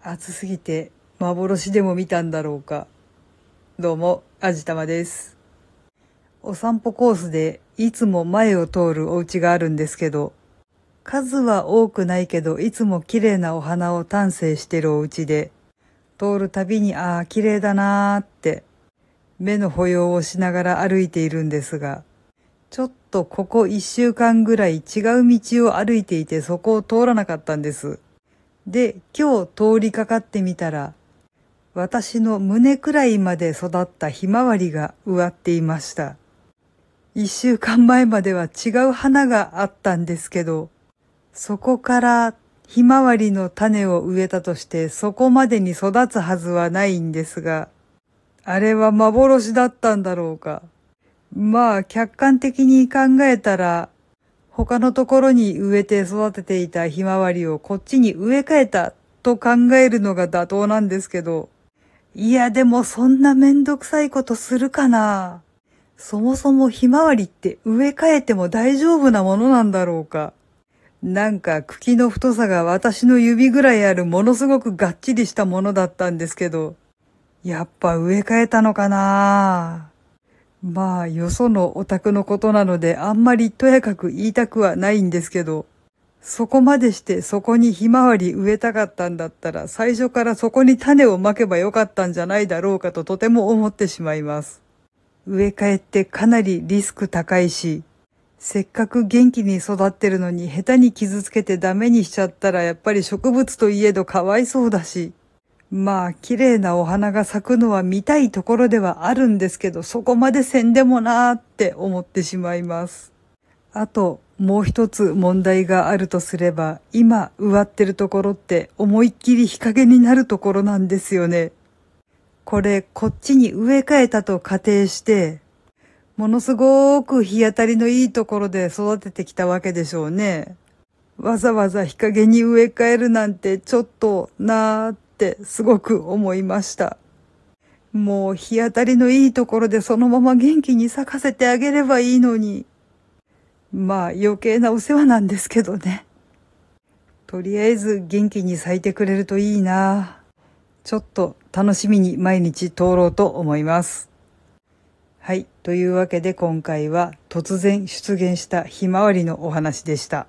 暑すぎて幻でも見たんだろうか。どうも、あじたまです。お散歩コースでいつも前を通るお家があるんですけど、数は多くないけどいつも綺麗なお花を丹精してるお家で、通るたびにああ綺麗だなーって目の保養をしながら歩いているんですが、ちょっとここ一週間ぐらい違う道を歩いていてそこを通らなかったんです。で、今日通りかかってみたら、私の胸くらいまで育ったひまわりが植わっていました。一週間前までは違う花があったんですけど、そこからひまわりの種を植えたとしてそこまでに育つはずはないんですが、あれは幻だったんだろうか。まあ客観的に考えたら、他のところに植えて育てていたひまわりをこっちに植え替えたと考えるのが妥当なんですけど、いやでもそんなめんどくさいことするかな。そもそもひまわりって植え替えても大丈夫なものなんだろうか。なんか茎の太さが私の指ぐらいあるものすごくがっちりしたものだったんですけど、やっぱ植え替えたのかなまあ、よそのオタクのことなのであんまりとやかく言いたくはないんですけど、そこまでしてそこにひまわり植えたかったんだったら最初からそこに種をまけばよかったんじゃないだろうかととても思ってしまいます。植え替えってかなりリスク高いし、せっかく元気に育ってるのに下手に傷つけてダメにしちゃったらやっぱり植物といえどかわいそうだし、まあ綺麗なお花が咲くのは見たいところではあるんですけど、そこまでせんでもなーって思ってしまいます。あと、もう一つ問題があるとすれば、今植わってるところって思いっきり日陰になるところなんですよね。これ、こっちに植え替えたと仮定して、ものすごく日当たりのいいところで育ててきたわけでしょうね。わざわざ日陰に植え替えるなんてちょっとなーってってすごく思いました。もう日当たりのいいところでそのまま元気に咲かせてあげればいいのに。まあ余計なお世話なんですけどね。とりあえず元気に咲いてくれるといいな。ちょっと楽しみに毎日通ろうと思います。はい。というわけで今回は突然出現したひまわりのお話でした。